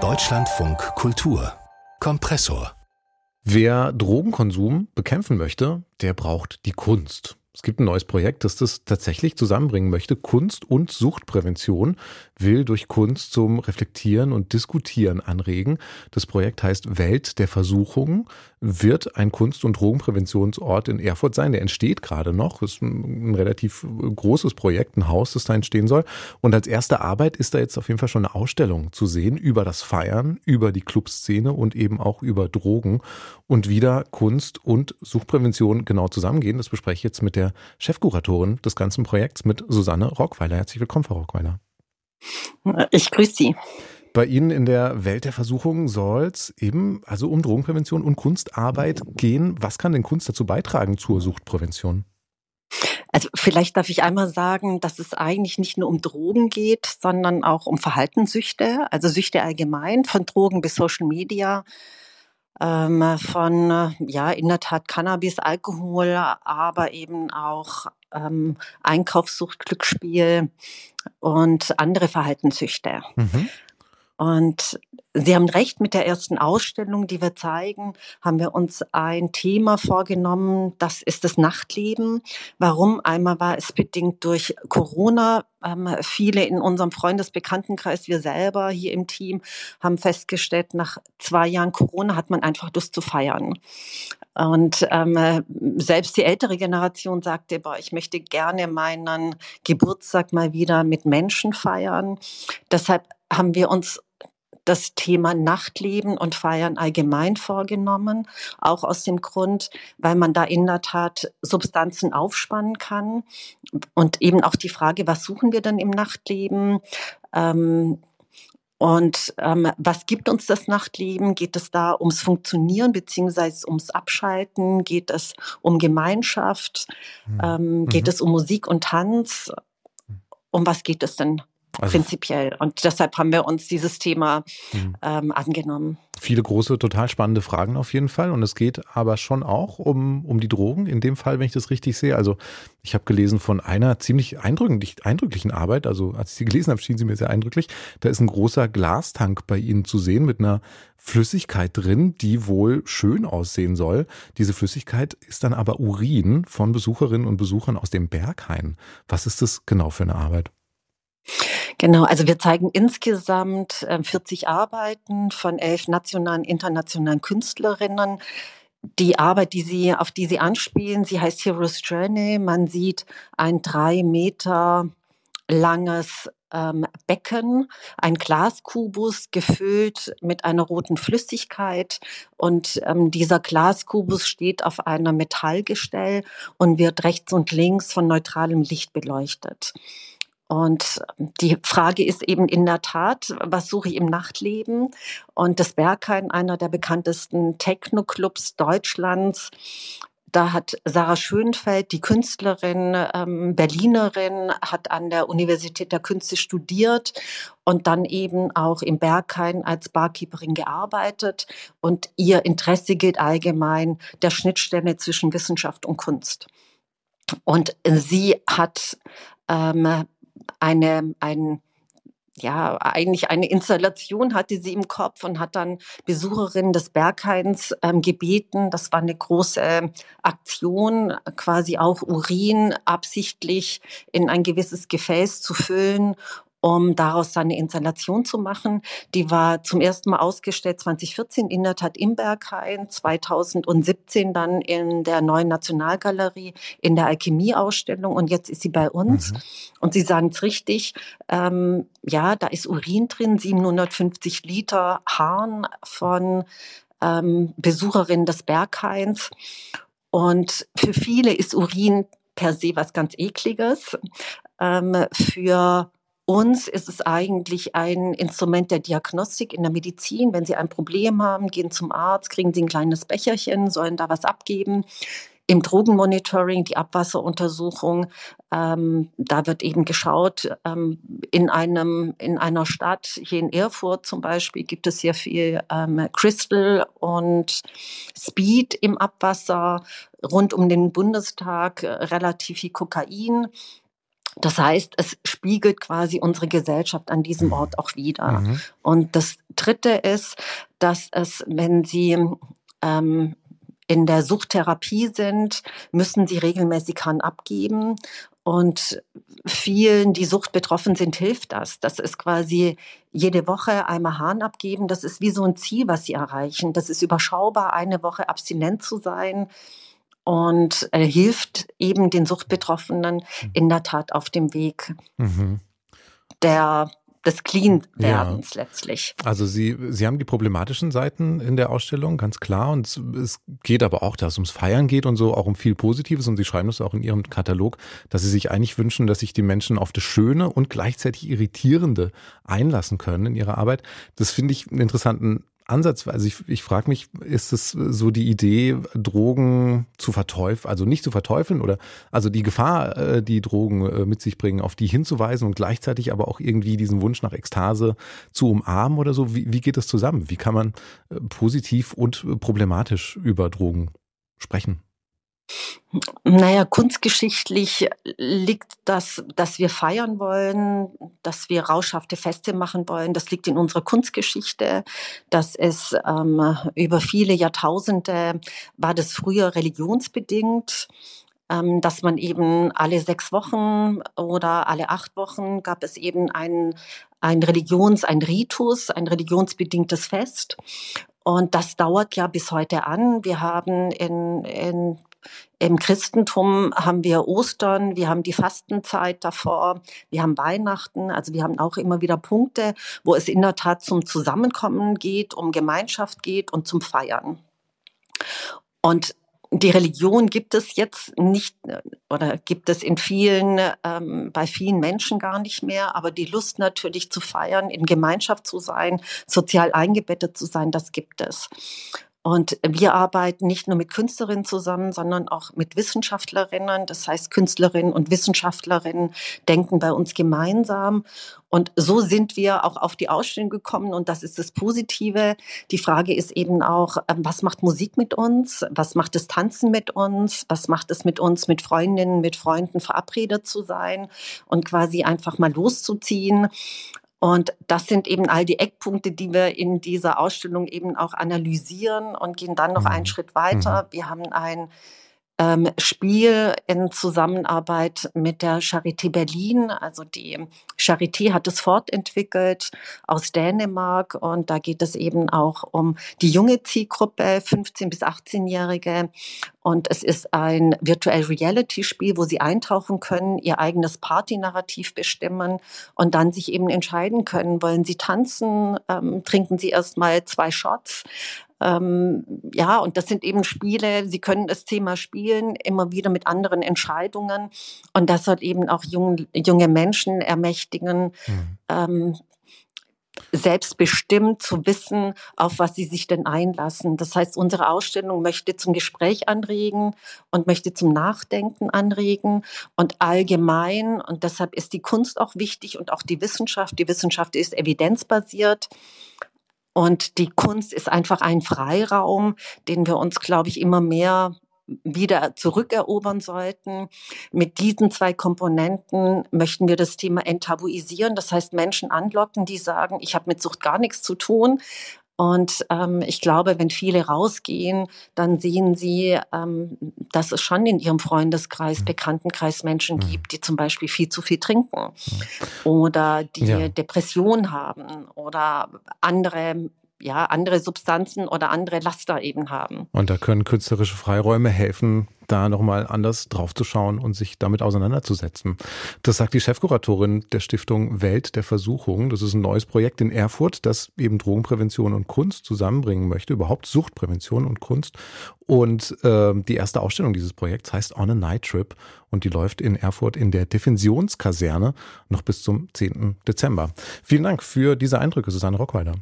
Deutschlandfunk Kultur Kompressor Wer Drogenkonsum bekämpfen möchte, der braucht die Kunst. Es gibt ein neues Projekt, das das tatsächlich zusammenbringen möchte. Kunst und Suchtprävention will durch Kunst zum Reflektieren und Diskutieren anregen. Das Projekt heißt Welt der Versuchungen, wird ein Kunst- und Drogenpräventionsort in Erfurt sein. Der entsteht gerade noch. Das ist ein relativ großes Projekt, ein Haus, das da entstehen soll. Und als erste Arbeit ist da jetzt auf jeden Fall schon eine Ausstellung zu sehen über das Feiern, über die Clubszene und eben auch über Drogen und wieder Kunst und Suchtprävention genau zusammengehen. Das bespreche ich jetzt mit der Chefkuratorin des ganzen Projekts, mit Susanne Rockweiler. Herzlich willkommen, Frau Rockweiler. Ich grüße Sie. Bei Ihnen in der Welt der Versuchungen soll es eben also um Drogenprävention und Kunstarbeit gehen. Was kann denn Kunst dazu beitragen zur Suchtprävention? Also vielleicht darf ich einmal sagen, dass es eigentlich nicht nur um Drogen geht, sondern auch um Verhaltenssüchte, also Süchte allgemein, von Drogen bis Social Media, ähm, von ja in der Tat Cannabis, Alkohol, aber eben auch ähm, Einkaufssucht, Glücksspiel und andere Verhaltenssüchte. Mhm. Und Sie haben recht, mit der ersten Ausstellung, die wir zeigen, haben wir uns ein Thema vorgenommen, das ist das Nachtleben. Warum? Einmal war es bedingt durch Corona. Ähm, viele in unserem Freundesbekanntenkreis, wir selber hier im Team, haben festgestellt, nach zwei Jahren Corona hat man einfach Lust zu feiern. Und ähm, selbst die ältere Generation sagte, boah, ich möchte gerne meinen Geburtstag mal wieder mit Menschen feiern. Deshalb haben wir uns das Thema Nachtleben und Feiern allgemein vorgenommen, auch aus dem Grund, weil man da in der Tat Substanzen aufspannen kann und eben auch die Frage, was suchen wir denn im Nachtleben? Ähm, und ähm, was gibt uns das Nachtleben? Geht es da ums Funktionieren beziehungsweise ums Abschalten? Geht es um Gemeinschaft? Mhm. Ähm, geht mhm. es um Musik und Tanz? Um was geht es denn also prinzipiell. Und deshalb haben wir uns dieses Thema mhm. ähm, angenommen. Viele große, total spannende Fragen auf jeden Fall. Und es geht aber schon auch um, um die Drogen. In dem Fall, wenn ich das richtig sehe. Also ich habe gelesen von einer ziemlich eindrücklich, eindrücklichen Arbeit. Also als ich sie gelesen habe, schien sie mir sehr eindrücklich. Da ist ein großer Glastank bei Ihnen zu sehen mit einer Flüssigkeit drin, die wohl schön aussehen soll. Diese Flüssigkeit ist dann aber Urin von Besucherinnen und Besuchern aus dem Berghain. Was ist das genau für eine Arbeit? Genau, also wir zeigen insgesamt 40 ähm, Arbeiten von elf nationalen, internationalen Künstlerinnen. Die Arbeit, die sie, auf die sie anspielen, sie heißt Heroes Journey. Man sieht ein drei Meter langes ähm, Becken, ein Glaskubus gefüllt mit einer roten Flüssigkeit. Und ähm, dieser Glaskubus steht auf einer Metallgestell und wird rechts und links von neutralem Licht beleuchtet. Und die Frage ist eben in der Tat, was suche ich im Nachtleben? Und das Berghain, einer der bekanntesten Techno-Clubs Deutschlands, da hat Sarah Schönfeld, die Künstlerin, ähm, Berlinerin, hat an der Universität der Künste studiert und dann eben auch im Berghain als Barkeeperin gearbeitet. Und ihr Interesse gilt allgemein der Schnittstelle zwischen Wissenschaft und Kunst. Und sie hat ähm, eine, ein, ja, eigentlich eine Installation hatte sie im Kopf und hat dann Besucherinnen des Berghains ähm, gebeten. Das war eine große Aktion, quasi auch Urin absichtlich in ein gewisses Gefäß zu füllen um daraus seine Installation zu machen. Die war zum ersten Mal ausgestellt 2014 in der Tat im Berghain, 2017 dann in der neuen Nationalgalerie in der Alchemie-Ausstellung und jetzt ist sie bei uns. Mhm. Und Sie sagen es richtig, ähm, ja, da ist Urin drin, 750 Liter Harn von ähm, Besucherinnen des Berghains. Und für viele ist Urin per se was ganz Ekliges. Ähm, für uns ist es eigentlich ein Instrument der Diagnostik in der Medizin. Wenn Sie ein Problem haben, gehen zum Arzt, kriegen Sie ein kleines Becherchen, sollen da was abgeben. Im Drogenmonitoring, die Abwasseruntersuchung, ähm, da wird eben geschaut, ähm, in, einem, in einer Stadt, hier in Erfurt zum Beispiel, gibt es sehr viel ähm, Crystal und Speed im Abwasser, rund um den Bundestag äh, relativ viel Kokain. Das heißt, es spiegelt quasi unsere Gesellschaft an diesem Ort auch wieder. Mhm. Und das Dritte ist, dass es, wenn Sie ähm, in der Suchttherapie sind, müssen sie regelmäßig Harn abgeben. Und vielen, die Sucht betroffen sind, hilft das. Das ist quasi jede Woche einmal Hahn abgeben. Das ist wie so ein Ziel, was sie erreichen. Das ist überschaubar, eine Woche abstinent zu sein und äh, hilft eben den Suchtbetroffenen mhm. in der Tat auf dem Weg mhm. der des Clean-Werdens ja. letztlich. Also Sie, Sie haben die problematischen Seiten in der Ausstellung, ganz klar. Und es geht aber auch, dass es ums Feiern geht und so, auch um viel Positives. Und Sie schreiben das auch in Ihrem Katalog, dass Sie sich eigentlich wünschen, dass sich die Menschen auf das Schöne und gleichzeitig Irritierende einlassen können in ihrer Arbeit. Das finde ich einen interessanten Ansatz, also ich, ich frage mich, ist es so die Idee, Drogen zu verteufeln, also nicht zu verteufeln oder also die Gefahr, äh, die Drogen äh, mit sich bringen, auf die hinzuweisen und gleichzeitig aber auch irgendwie diesen Wunsch nach Ekstase zu umarmen oder so? Wie, wie geht das zusammen? Wie kann man äh, positiv und problematisch über Drogen sprechen? Naja, kunstgeschichtlich liegt das, dass wir feiern wollen, dass wir rauschhafte Feste machen wollen. Das liegt in unserer Kunstgeschichte. Das ist ähm, über viele Jahrtausende war das früher religionsbedingt ähm, dass man eben alle sechs Wochen oder alle acht Wochen gab es eben ein, ein Religions-, ein Ritus, ein religionsbedingtes Fest. Und das dauert ja bis heute an. Wir haben in, in im Christentum haben wir Ostern, wir haben die Fastenzeit davor, wir haben Weihnachten, also wir haben auch immer wieder Punkte, wo es in der Tat zum Zusammenkommen geht, um Gemeinschaft geht und zum Feiern. Und die Religion gibt es jetzt nicht oder gibt es in vielen, ähm, bei vielen Menschen gar nicht mehr, aber die Lust natürlich zu feiern, in Gemeinschaft zu sein, sozial eingebettet zu sein, das gibt es. Und wir arbeiten nicht nur mit Künstlerinnen zusammen, sondern auch mit Wissenschaftlerinnen. Das heißt, Künstlerinnen und Wissenschaftlerinnen denken bei uns gemeinsam. Und so sind wir auch auf die Ausstellung gekommen. Und das ist das Positive. Die Frage ist eben auch, ähm, was macht Musik mit uns? Was macht das Tanzen mit uns? Was macht es mit uns, mit Freundinnen, mit Freunden verabredet zu sein und quasi einfach mal loszuziehen? Und das sind eben all die Eckpunkte, die wir in dieser Ausstellung eben auch analysieren und gehen dann noch einen mhm. Schritt weiter. Mhm. Wir haben ein ähm, Spiel in Zusammenarbeit mit der Charité Berlin. Also die Charité hat es fortentwickelt aus Dänemark und da geht es eben auch um die junge Zielgruppe, 15 bis 18-Jährige. Und es ist ein Virtual Reality Spiel, wo sie eintauchen können, ihr eigenes Party-Narrativ bestimmen und dann sich eben entscheiden können, wollen sie tanzen, ähm, trinken sie erstmal zwei Shots ähm, ja, und das sind eben Spiele, sie können das Thema spielen, immer wieder mit anderen Entscheidungen. Und das soll eben auch jung, junge Menschen ermächtigen, mhm. ähm, selbstbestimmt zu wissen, auf was sie sich denn einlassen. Das heißt, unsere Ausstellung möchte zum Gespräch anregen und möchte zum Nachdenken anregen und allgemein. Und deshalb ist die Kunst auch wichtig und auch die Wissenschaft. Die Wissenschaft ist evidenzbasiert. Und die Kunst ist einfach ein Freiraum, den wir uns, glaube ich, immer mehr wieder zurückerobern sollten. Mit diesen zwei Komponenten möchten wir das Thema enttabuisieren. Das heißt, Menschen anlocken, die sagen, ich habe mit Sucht gar nichts zu tun, und ähm, ich glaube, wenn viele rausgehen, dann sehen sie, ähm, dass es schon in ihrem Freundeskreis, mhm. Bekanntenkreis Menschen mhm. gibt, die zum Beispiel viel zu viel trinken mhm. oder die ja. Depression haben oder andere ja, andere Substanzen oder andere Laster eben haben. Und da können künstlerische Freiräume helfen, da nochmal anders draufzuschauen und sich damit auseinanderzusetzen. Das sagt die Chefkuratorin der Stiftung Welt der Versuchung. Das ist ein neues Projekt in Erfurt, das eben Drogenprävention und Kunst zusammenbringen möchte, überhaupt Suchtprävention und Kunst. Und äh, die erste Ausstellung dieses Projekts heißt On a Night Trip und die läuft in Erfurt in der Defensionskaserne noch bis zum 10. Dezember. Vielen Dank für diese Eindrücke, Susanne Rockweider.